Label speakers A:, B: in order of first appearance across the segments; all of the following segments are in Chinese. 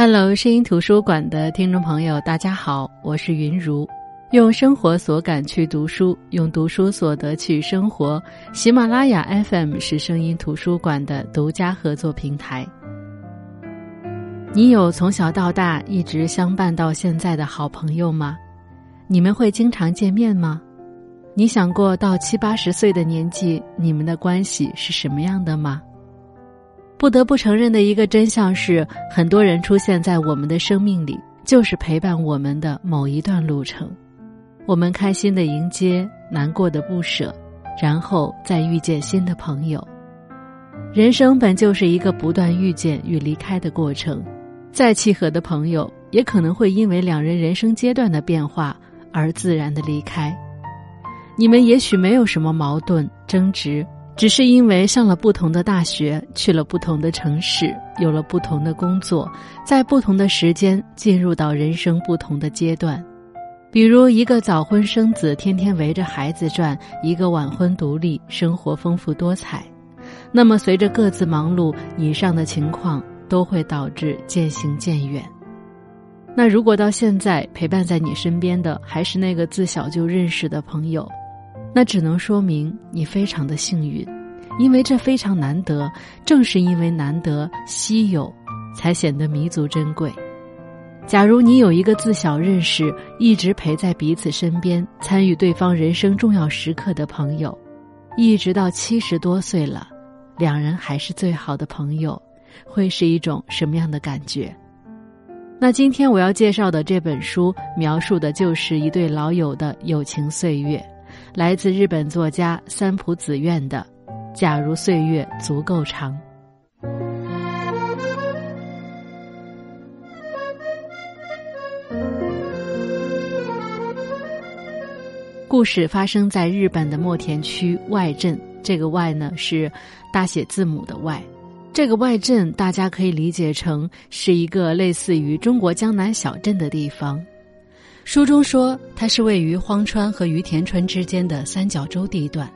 A: Hello，声音图书馆的听众朋友，大家好，我是云如。用生活所感去读书，用读书所得去生活。喜马拉雅 FM 是声音图书馆的独家合作平台。你有从小到大一直相伴到现在的好朋友吗？你们会经常见面吗？你想过到七八十岁的年纪，你们的关系是什么样的吗？不得不承认的一个真相是，很多人出现在我们的生命里，就是陪伴我们的某一段路程。我们开心的迎接，难过的不舍，然后再遇见新的朋友。人生本就是一个不断遇见与离开的过程，再契合的朋友，也可能会因为两人人生阶段的变化而自然的离开。你们也许没有什么矛盾争执。只是因为上了不同的大学，去了不同的城市，有了不同的工作，在不同的时间进入到人生不同的阶段。比如一个早婚生子，天天围着孩子转；一个晚婚独立，生活丰富多彩。那么随着各自忙碌，以上的情况都会导致渐行渐远。那如果到现在陪伴在你身边的还是那个自小就认识的朋友？那只能说明你非常的幸运，因为这非常难得。正是因为难得、稀有，才显得弥足珍贵。假如你有一个自小认识、一直陪在彼此身边、参与对方人生重要时刻的朋友，一直到七十多岁了，两人还是最好的朋友，会是一种什么样的感觉？那今天我要介绍的这本书，描述的就是一对老友的友情岁月。来自日本作家三浦子苑的《假如岁月足够长》。故事发生在日本的墨田区外镇，这个“外”呢是大写字母的“外”。这个外镇大家可以理解成是一个类似于中国江南小镇的地方。书中说，它是位于荒川和于田川之间的三角洲地段，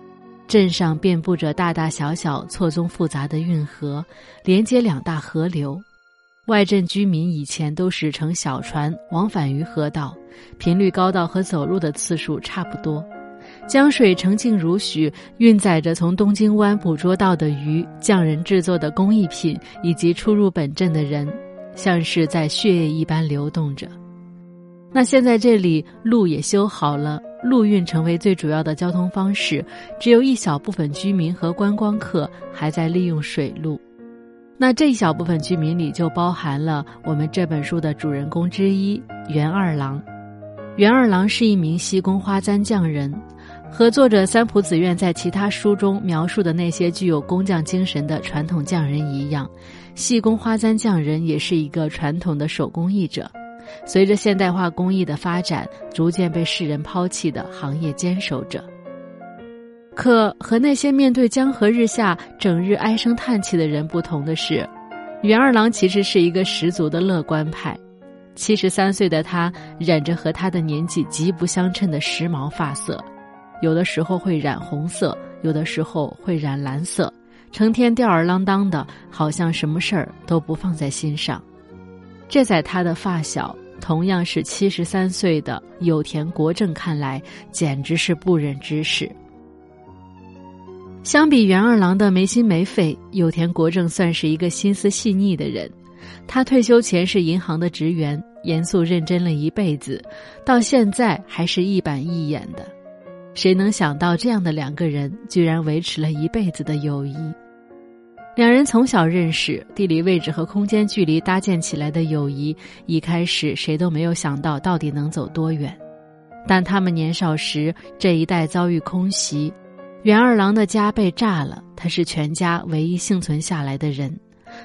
A: 镇上遍布着大大小小、错综复杂的运河，连接两大河流。外镇居民以前都是乘小船往返于河道，频率高到和走路的次数差不多。江水澄净如许，运载着从东京湾捕捉到的鱼、匠人制作的工艺品以及出入本镇的人，像是在血液一般流动着。那现在这里路也修好了，陆运成为最主要的交通方式，只有一小部分居民和观光客还在利用水路。那这一小部分居民里就包含了我们这本书的主人公之一袁二郎。袁二郎是一名细工花簪匠人，和作者三浦子苑在其他书中描述的那些具有工匠精神的传统匠人一样，细工花簪匠人也是一个传统的手工艺者。随着现代化工艺的发展，逐渐被世人抛弃的行业坚守者。可和那些面对江河日下、整日唉声叹气的人不同的是，袁二郎其实是一个十足的乐观派。七十三岁的他，染着和他的年纪极不相称的时髦发色，有的时候会染红色，有的时候会染蓝色，成天吊儿郎当的，好像什么事儿都不放在心上。这在他的发小。同样是七十三岁的有田国正看来，简直是不忍直视。相比袁二郎的没心没肺，有田国正算是一个心思细腻的人。他退休前是银行的职员，严肃认真了一辈子，到现在还是一板一眼的。谁能想到这样的两个人，居然维持了一辈子的友谊？两人从小认识，地理位置和空间距离搭建起来的友谊，一开始谁都没有想到到底能走多远。但他们年少时这一代遭遇空袭，袁二郎的家被炸了，他是全家唯一幸存下来的人。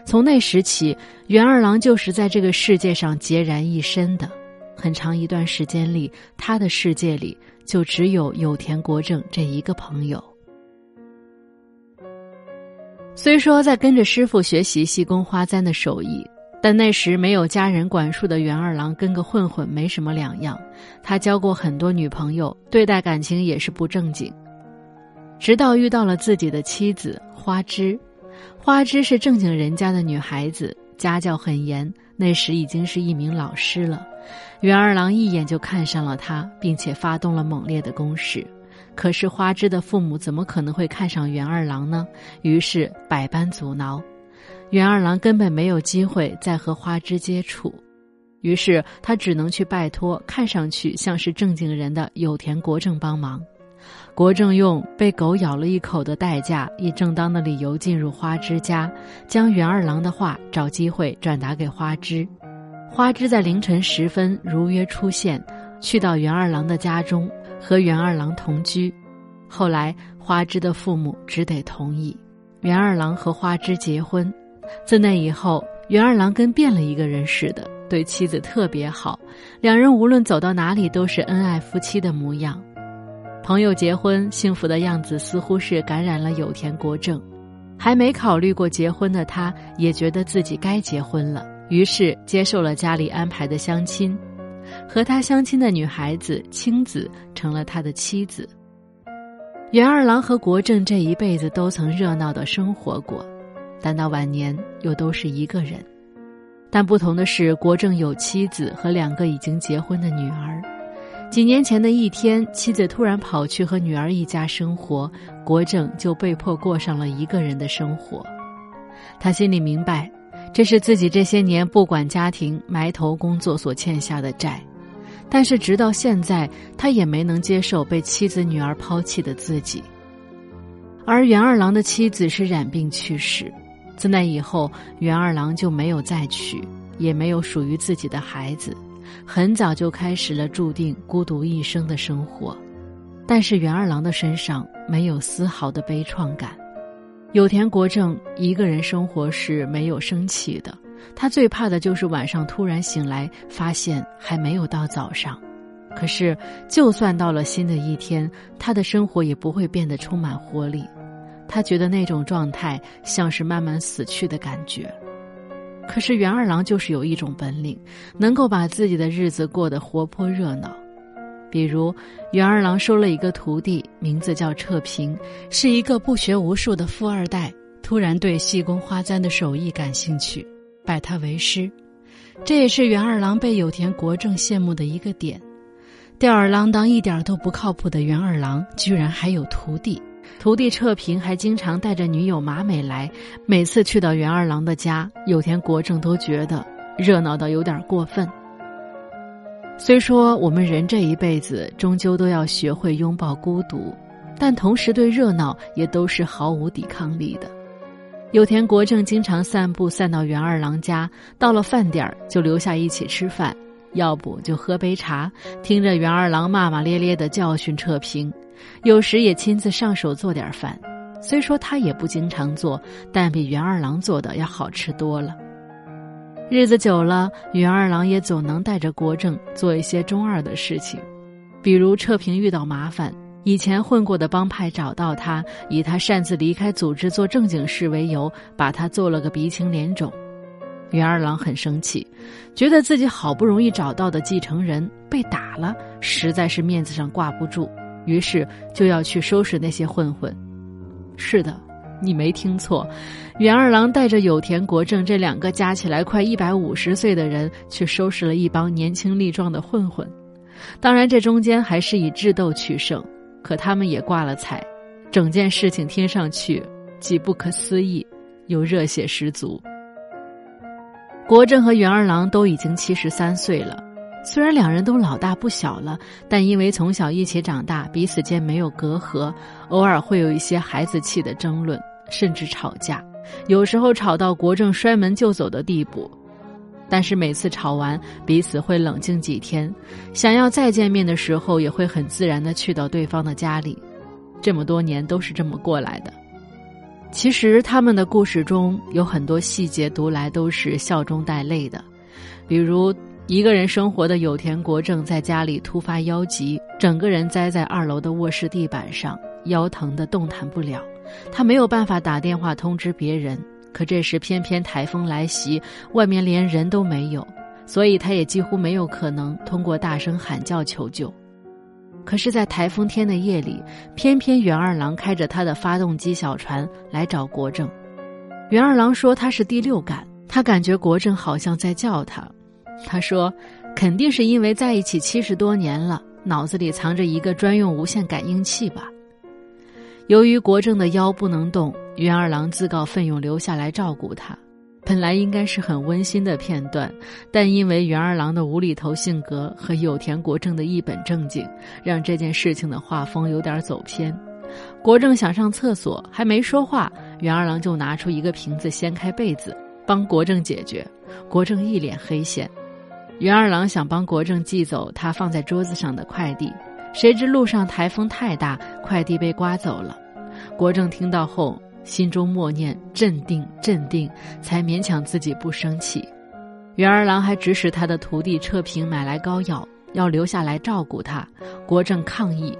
A: 从那时起，袁二郎就是在这个世界上孑然一身的。很长一段时间里，他的世界里就只有有田国正这一个朋友。虽说在跟着师傅学习细工花簪的手艺，但那时没有家人管束的袁二郎跟个混混没什么两样。他交过很多女朋友，对待感情也是不正经。直到遇到了自己的妻子花枝，花枝是正经人家的女孩子，家教很严，那时已经是一名老师了。袁二郎一眼就看上了她，并且发动了猛烈的攻势。可是花枝的父母怎么可能会看上袁二郎呢？于是百般阻挠，袁二郎根本没有机会再和花枝接触。于是他只能去拜托看上去像是正经人的有田国正帮忙。国正用被狗咬了一口的代价，以正当的理由进入花枝家，将袁二郎的话找机会转达给花枝。花枝在凌晨时分如约出现，去到袁二郎的家中和袁二郎同居。后来花枝的父母只得同意，袁二郎和花枝结婚。自那以后，袁二郎跟变了一个人似的，对妻子特别好，两人无论走到哪里都是恩爱夫妻的模样。朋友结婚幸福的样子，似乎是感染了有田国政。还没考虑过结婚的他，也觉得自己该结婚了，于是接受了家里安排的相亲。和他相亲的女孩子青子成了他的妻子。袁二郎和国正这一辈子都曾热闹的生活过，但到晚年又都是一个人。但不同的是，国正有妻子和两个已经结婚的女儿。几年前的一天，妻子突然跑去和女儿一家生活，国正就被迫过上了一个人的生活。他心里明白，这是自己这些年不管家庭、埋头工作所欠下的债。但是直到现在，他也没能接受被妻子、女儿抛弃的自己。而袁二郎的妻子是染病去世，自那以后，袁二郎就没有再娶，也没有属于自己的孩子。很早就开始了注定孤独一生的生活，但是袁二郎的身上没有丝毫的悲怆感。有田国正一个人生活是没有生气的，他最怕的就是晚上突然醒来，发现还没有到早上。可是，就算到了新的一天，他的生活也不会变得充满活力。他觉得那种状态像是慢慢死去的感觉。可是袁二郎就是有一种本领，能够把自己的日子过得活泼热闹。比如，袁二郎收了一个徒弟，名字叫彻平，是一个不学无术的富二代，突然对细工花簪的手艺感兴趣，拜他为师。这也是袁二郎被有田国正羡慕的一个点。吊儿郎当、一点都不靠谱的袁二郎，居然还有徒弟。徒弟彻平还经常带着女友马美来，每次去到袁二郎的家，有田国正都觉得热闹到有点过分。虽说我们人这一辈子终究都要学会拥抱孤独，但同时对热闹也都是毫无抵抗力的。有田国正经常散步散到袁二郎家，到了饭点儿就留下一起吃饭，要不就喝杯茶，听着袁二郎骂骂咧咧的教训彻平。有时也亲自上手做点饭，虽说他也不经常做，但比袁二郎做的要好吃多了。日子久了，袁二郎也总能带着国正做一些中二的事情，比如彻平遇到麻烦，以前混过的帮派找到他，以他擅自离开组织做正经事为由，把他做了个鼻青脸肿。袁二郎很生气，觉得自己好不容易找到的继承人被打了，实在是面子上挂不住。于是就要去收拾那些混混。是的，你没听错，袁二郎带着有田国正这两个加起来快一百五十岁的人去收拾了一帮年轻力壮的混混。当然，这中间还是以智斗取胜，可他们也挂了彩。整件事情听上去既不可思议，又热血十足。国政和袁二郎都已经七十三岁了。虽然两人都老大不小了，但因为从小一起长大，彼此间没有隔阂，偶尔会有一些孩子气的争论，甚至吵架，有时候吵到国政摔门就走的地步。但是每次吵完，彼此会冷静几天，想要再见面的时候，也会很自然的去到对方的家里。这么多年都是这么过来的。其实他们的故事中有很多细节，读来都是笑中带泪的，比如。一个人生活的有田国正在家里突发腰疾，整个人栽在二楼的卧室地板上，腰疼得动弹不了。他没有办法打电话通知别人，可这时偏偏台风来袭，外面连人都没有，所以他也几乎没有可能通过大声喊叫求救。可是，在台风天的夜里，偏偏袁二郎开着他的发动机小船来找国正。袁二郎说他是第六感。他感觉国政好像在叫他。他说：“肯定是因为在一起七十多年了，脑子里藏着一个专用无线感应器吧。”由于国政的腰不能动，袁二郎自告奋勇留下来照顾他。本来应该是很温馨的片段，但因为袁二郎的无厘头性格和有田国政的一本正经，让这件事情的画风有点走偏。国政想上厕所，还没说话，袁二郎就拿出一个瓶子，掀开被子帮国政解决。国政一脸黑线。袁二郎想帮国政寄走他放在桌子上的快递，谁知路上台风太大，快递被刮走了。国政听到后。心中默念“镇定，镇定”，才勉强自己不生气。袁二郎还指使他的徒弟彻平买来膏药，要留下来照顾他。国政抗议，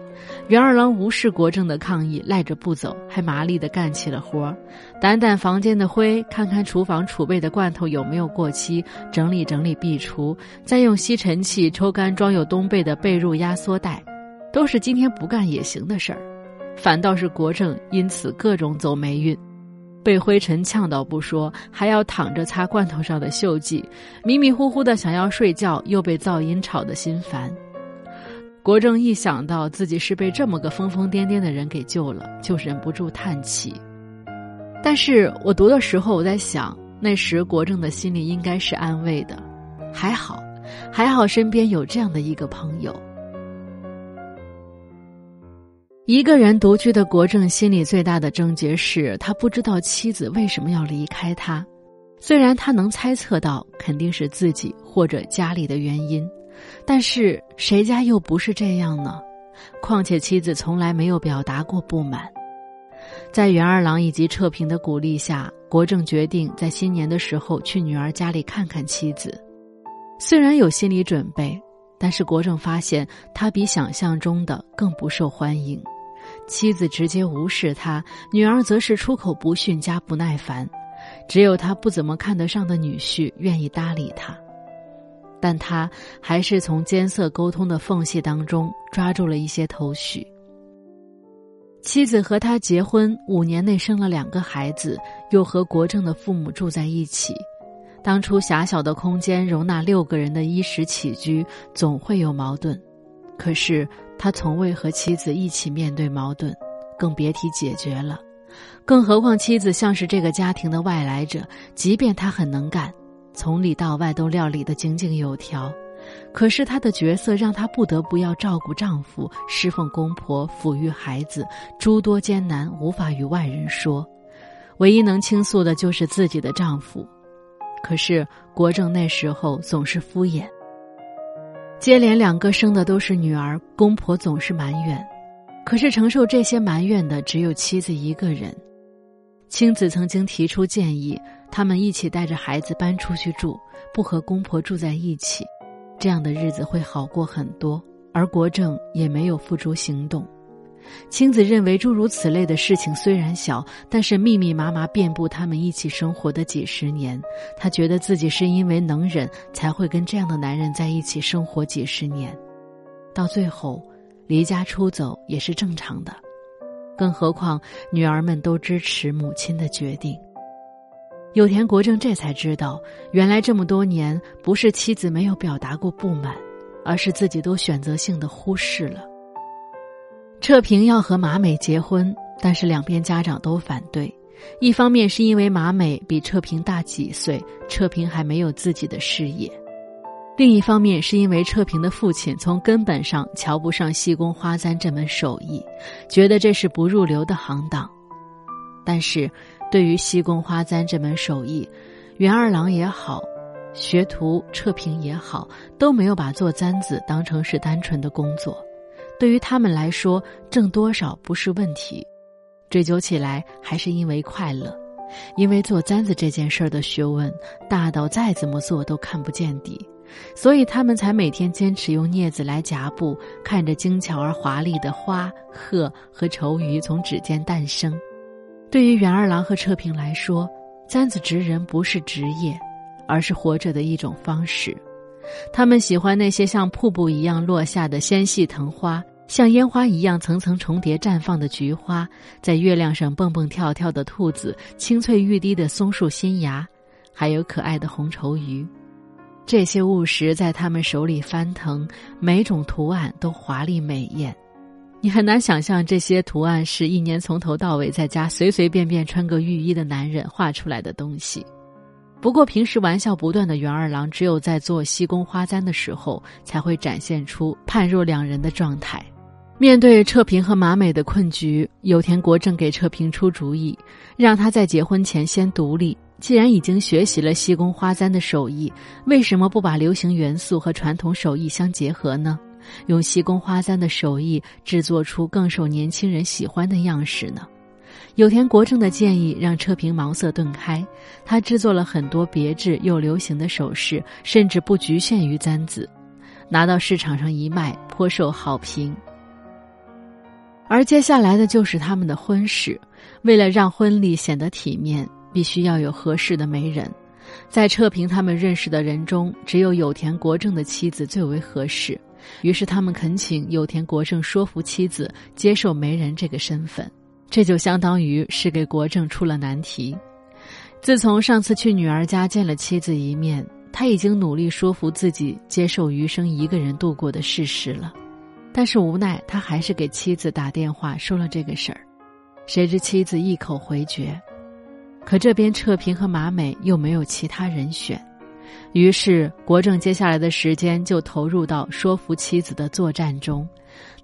A: 袁二郎无视国政的抗议，赖着不走，还麻利的干起了活儿掸掸房间的灰，看看厨房储备的罐头有没有过期，整理整理壁橱，再用吸尘器抽干装有冬被的被褥压缩袋，都是今天不干也行的事儿。反倒是国政因此各种走霉运，被灰尘呛到不说，还要躺着擦罐头上的锈迹，迷迷糊糊的想要睡觉，又被噪音吵得心烦。国政一想到自己是被这么个疯疯癫癫的人给救了，就忍不住叹气。但是我读的时候，我在想，那时国政的心里应该是安慰的，还好，还好身边有这样的一个朋友。一个人独居的国政心里最大的症结是他不知道妻子为什么要离开他，虽然他能猜测到肯定是自己或者家里的原因，但是谁家又不是这样呢？况且妻子从来没有表达过不满。在袁二郎以及彻平的鼓励下，国政决定在新年的时候去女儿家里看看妻子。虽然有心理准备，但是国政发现他比想象中的更不受欢迎。妻子直接无视他，女儿则是出口不逊加不耐烦，只有他不怎么看得上的女婿愿意搭理他，但他还是从艰涩沟通的缝隙当中抓住了一些头绪。妻子和他结婚五年内生了两个孩子，又和国政的父母住在一起，当初狭小的空间容纳六个人的衣食起居，总会有矛盾，可是。他从未和妻子一起面对矛盾，更别提解决了。更何况妻子像是这个家庭的外来者，即便她很能干，从里到外都料理得井井有条，可是她的角色让她不得不要照顾丈夫、侍奉公婆、抚育孩子，诸多艰难无法与外人说，唯一能倾诉的就是自己的丈夫。可是国政那时候总是敷衍。接连两个生的都是女儿，公婆总是埋怨，可是承受这些埋怨的只有妻子一个人。青子曾经提出建议，他们一起带着孩子搬出去住，不和公婆住在一起，这样的日子会好过很多。而国政也没有付诸行动。青子认为，诸如此类的事情虽然小，但是密密麻麻遍布他们一起生活的几十年。他觉得自己是因为能忍，才会跟这样的男人在一起生活几十年。到最后，离家出走也是正常的。更何况，女儿们都支持母亲的决定。有田国政这才知道，原来这么多年不是妻子没有表达过不满，而是自己都选择性的忽视了。彻平要和马美结婚，但是两边家长都反对。一方面是因为马美比彻平大几岁，彻平还没有自己的事业；另一方面是因为彻平的父亲从根本上瞧不上细工花簪这门手艺，觉得这是不入流的行当。但是，对于细工花簪这门手艺，袁二郎也好，学徒彻平也好，都没有把做簪子当成是单纯的工作。对于他们来说，挣多少不是问题，追究起来还是因为快乐，因为做簪子这件事儿的学问大到再怎么做都看不见底，所以他们才每天坚持用镊子来夹布，看着精巧而华丽的花、鹤和愁鱼从指尖诞生。对于袁二郎和彻平来说，簪子职人不是职业，而是活着的一种方式。他们喜欢那些像瀑布一样落下的纤细藤花，像烟花一样层层重叠绽放的菊花，在月亮上蹦蹦跳跳的兔子，清脆欲滴的松树新芽，还有可爱的红绸鱼。这些物实在他们手里翻腾，每种图案都华丽美艳。你很难想象这些图案是一年从头到尾在家随随便便穿个浴衣的男人画出来的东西。不过平时玩笑不断的袁二郎，只有在做西宫花簪的时候，才会展现出判若两人的状态。面对彻平和马美的困局，有田国正给彻平出主意，让他在结婚前先独立。既然已经学习了西宫花簪的手艺，为什么不把流行元素和传统手艺相结合呢？用西宫花簪的手艺制作出更受年轻人喜欢的样式呢？有田国正的建议让车平茅塞顿开，他制作了很多别致又流行的首饰，甚至不局限于簪子，拿到市场上一卖，颇受好评。而接下来的就是他们的婚事，为了让婚礼显得体面，必须要有合适的媒人。在车平他们认识的人中，只有有田国正的妻子最为合适。于是他们恳请有田国正说服妻子接受媒人这个身份，这就相当于是给国政出了难题。自从上次去女儿家见了妻子一面，他已经努力说服自己接受余生一个人度过的事实了，但是无奈他还是给妻子打电话说了这个事儿，谁知妻子一口回绝。可这边彻平和马美又没有其他人选。于是，国政接下来的时间就投入到说服妻子的作战中。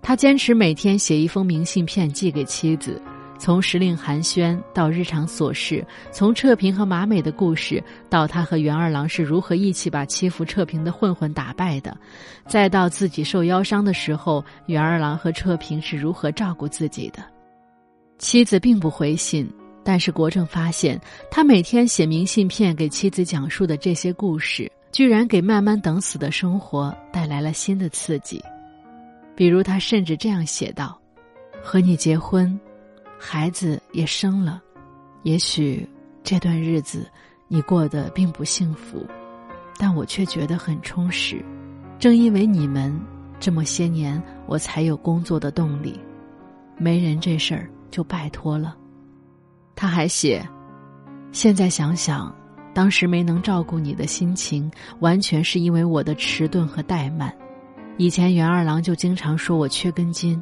A: 他坚持每天写一封明信片寄给妻子，从时令寒暄到日常琐事，从彻平和马美的故事到他和袁二郎是如何一起把欺负彻平的混混打败的，再到自己受腰伤的时候，袁二郎和彻平是如何照顾自己的。妻子并不回信。但是国政发现，他每天写明信片给妻子讲述的这些故事，居然给慢慢等死的生活带来了新的刺激。比如，他甚至这样写道：“和你结婚，孩子也生了，也许这段日子你过得并不幸福，但我却觉得很充实。正因为你们，这么些年我才有工作的动力。没人这事儿就拜托了。”他还写：“现在想想，当时没能照顾你的心情，完全是因为我的迟钝和怠慢。以前袁二郎就经常说我缺根筋，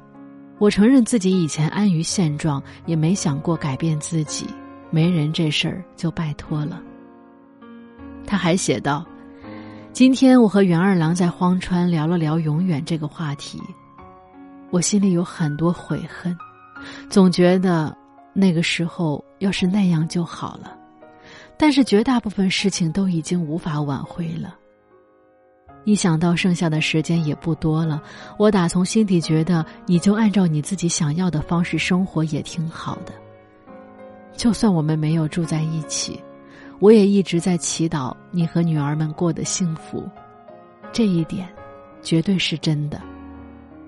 A: 我承认自己以前安于现状，也没想过改变自己。没人这事儿就拜托了。”他还写道：“今天我和袁二郎在荒川聊了聊永远这个话题，我心里有很多悔恨，总觉得。”那个时候要是那样就好了，但是绝大部分事情都已经无法挽回了。一想到剩下的时间也不多了，我打从心底觉得你就按照你自己想要的方式生活也挺好的。就算我们没有住在一起，我也一直在祈祷你和女儿们过得幸福，这一点绝对是真的。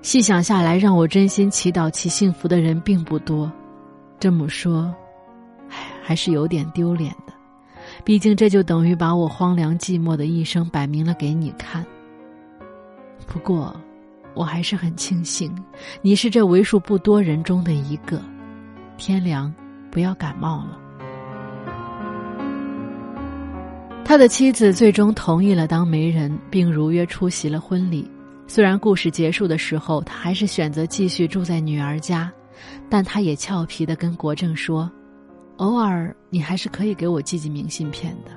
A: 细想下来，让我真心祈祷其幸福的人并不多。这么说，唉，还是有点丢脸的。毕竟这就等于把我荒凉寂寞的一生摆明了给你看。不过，我还是很庆幸，你是这为数不多人中的一个。天凉，不要感冒了。他的妻子最终同意了当媒人，并如约出席了婚礼。虽然故事结束的时候，他还是选择继续住在女儿家。但他也俏皮的跟国政说：“偶尔你还是可以给我寄寄明信片的。”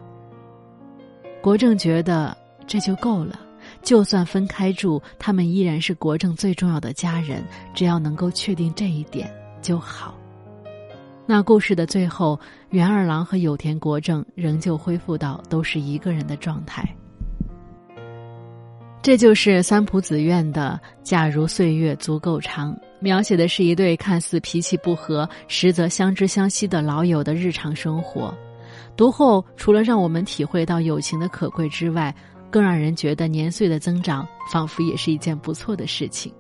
A: 国政觉得这就够了，就算分开住，他们依然是国政最重要的家人，只要能够确定这一点就好。那故事的最后，袁二郎和有田国政仍旧恢复到都是一个人的状态。这就是三浦子苑的《假如岁月足够长》。描写的是一对看似脾气不和，实则相知相惜的老友的日常生活。读后，除了让我们体会到友情的可贵之外，更让人觉得年岁的增长仿佛也是一件不错的事情。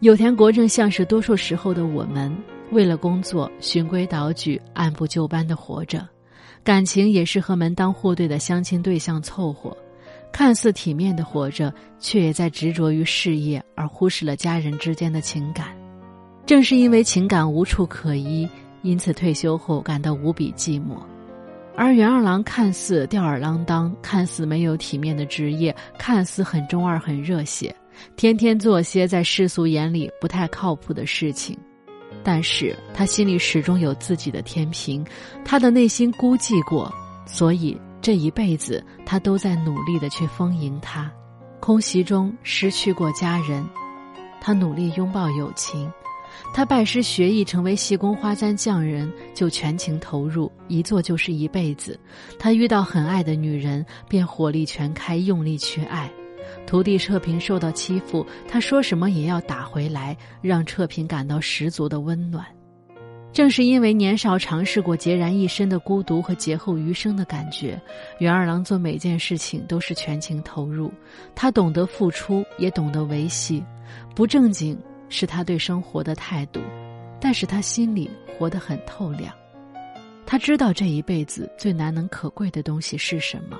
A: 有田国正像是多数时候的我们，为了工作循规蹈矩、按部就班的活着，感情也是和门当户对的相亲对象凑合。看似体面的活着，却也在执着于事业，而忽视了家人之间的情感。正是因为情感无处可依，因此退休后感到无比寂寞。而袁二郎看似吊儿郎当，看似没有体面的职业，看似很中二、很热血，天天做些在世俗眼里不太靠谱的事情。但是他心里始终有自己的天平，他的内心孤寂过，所以这一辈子他都在努力的去丰盈它。空袭中失去过家人，他努力拥抱友情。他拜师学艺，成为细工花簪匠人，就全情投入，一做就是一辈子。他遇到很爱的女人，便火力全开，用力去爱。徒弟彻平受到欺负，他说什么也要打回来，让彻平感到十足的温暖。正是因为年少尝试过孑然一身的孤独和劫后余生的感觉，袁二郎做每件事情都是全情投入。他懂得付出，也懂得维系。不正经是他对生活的态度，但是他心里活得很透亮。他知道这一辈子最难能可贵的东西是什么。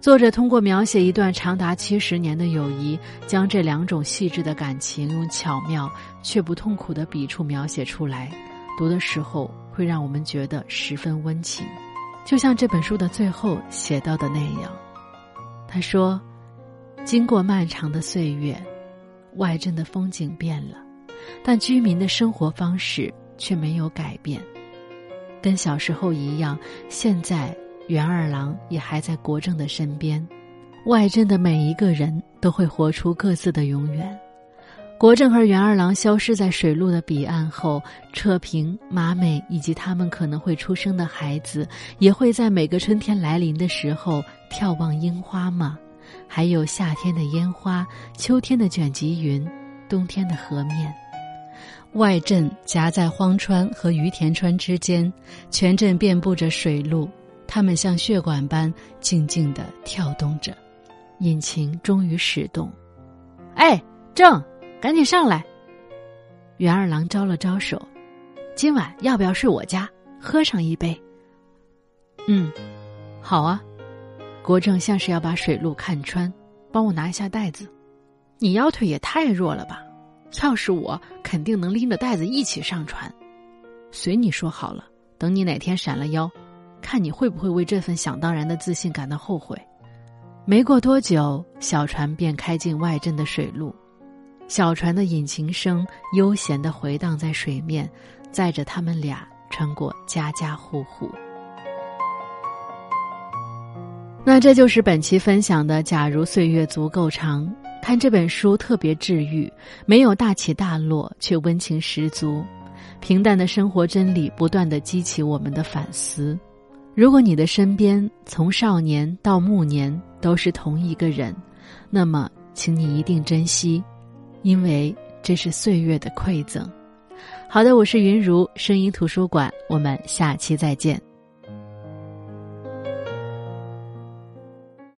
A: 作者通过描写一段长达七十年的友谊，将这两种细致的感情用巧妙却不痛苦的笔触描写出来。读的时候会让我们觉得十分温情，就像这本书的最后写到的那样。他说：“经过漫长的岁月，外镇的风景变了，但居民的生活方式却没有改变。跟小时候一样，现在。”袁二郎也还在国政的身边，外镇的每一个人都会活出各自的永远。国政和袁二郎消失在水路的彼岸后，彻平、马美以及他们可能会出生的孩子，也会在每个春天来临的时候眺望樱花吗？还有夏天的烟花，秋天的卷积云，冬天的河面。外镇夹在荒川和于田川之间，全镇遍布着水路。他们像血管般静静地跳动着，引擎终于始动。哎，正，赶紧上来！袁二郎招了招手，今晚要不要睡我家，喝上一杯？嗯，好啊。国正像是要把水路看穿，帮我拿一下袋子。你腰腿也太弱了吧？要是我，肯定能拎着袋子一起上船。随你说好了，等你哪天闪了腰。看你会不会为这份想当然的自信感到后悔。没过多久，小船便开进外镇的水路，小船的引擎声悠闲地回荡在水面，载着他们俩穿过家家户户。那这就是本期分享的。假如岁月足够长，看这本书特别治愈，没有大起大落，却温情十足。平淡的生活真理不断的激起我们的反思。如果你的身边从少年到暮年都是同一个人，那么，请你一定珍惜，因为这是岁月的馈赠。好的，我是云如声音图书馆，我们下期再见。